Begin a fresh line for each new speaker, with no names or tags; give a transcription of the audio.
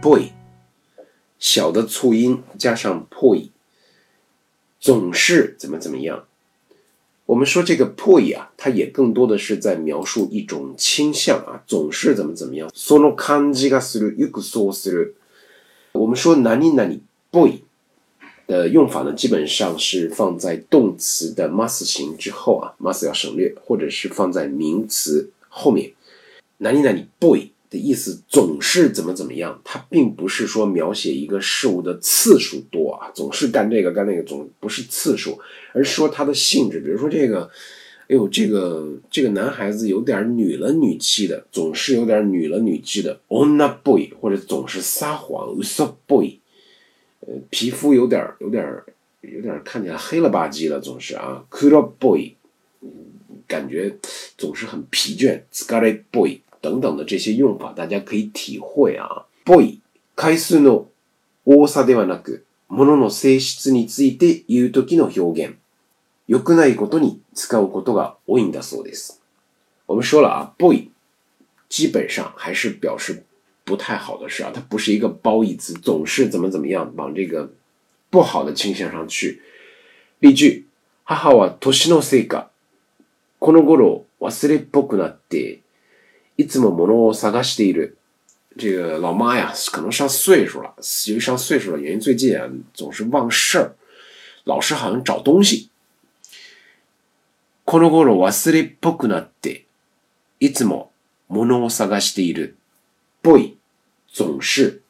boy，小的促音加上 poi，总是怎么怎么样？我们说这个 poi 啊，它也更多的是在描述一种倾向啊，总是怎么怎么样。sono kanjiga suru yuku s o r u 我们说哪里哪里 boy 的用法呢？基本上是放在动词的 m u s t 形之后啊 m u s t 要省略，或者是放在名词后面，哪里哪里 boy。的意思总是怎么怎么样，它并不是说描写一个事物的次数多啊，总是干这个干那个，总不是次数，而说它的性质。比如说这个，哎呦，这个这个男孩子有点女了女气的，总是有点女了女气的 o n a boy，或者总是撒谎，usboy，呃，皮肤有点有点有点看起来黑了吧唧的，总是啊，cool boy，感觉总是很疲倦，scary boy。等等的这些用法，大家可以体会啊。悪い回数の多さではなく、ものの性質について言うの表現、良くないことに使うことが多いんだそうです。我们说了啊，悪い基本上还是表示不太好的事啊，它不是一个褒义词，总是怎么怎么样往这个不好的倾向上去。例句：母は年のせいか、この頃忘れっぽくなって。いつも物を探している。这个老妈呀，可能上岁数了，由于上岁数了，原因，最近啊总是忘事儿，老是好像找东西。この頃忘れっぽくなって、いつも物を探している。ぽい、总是。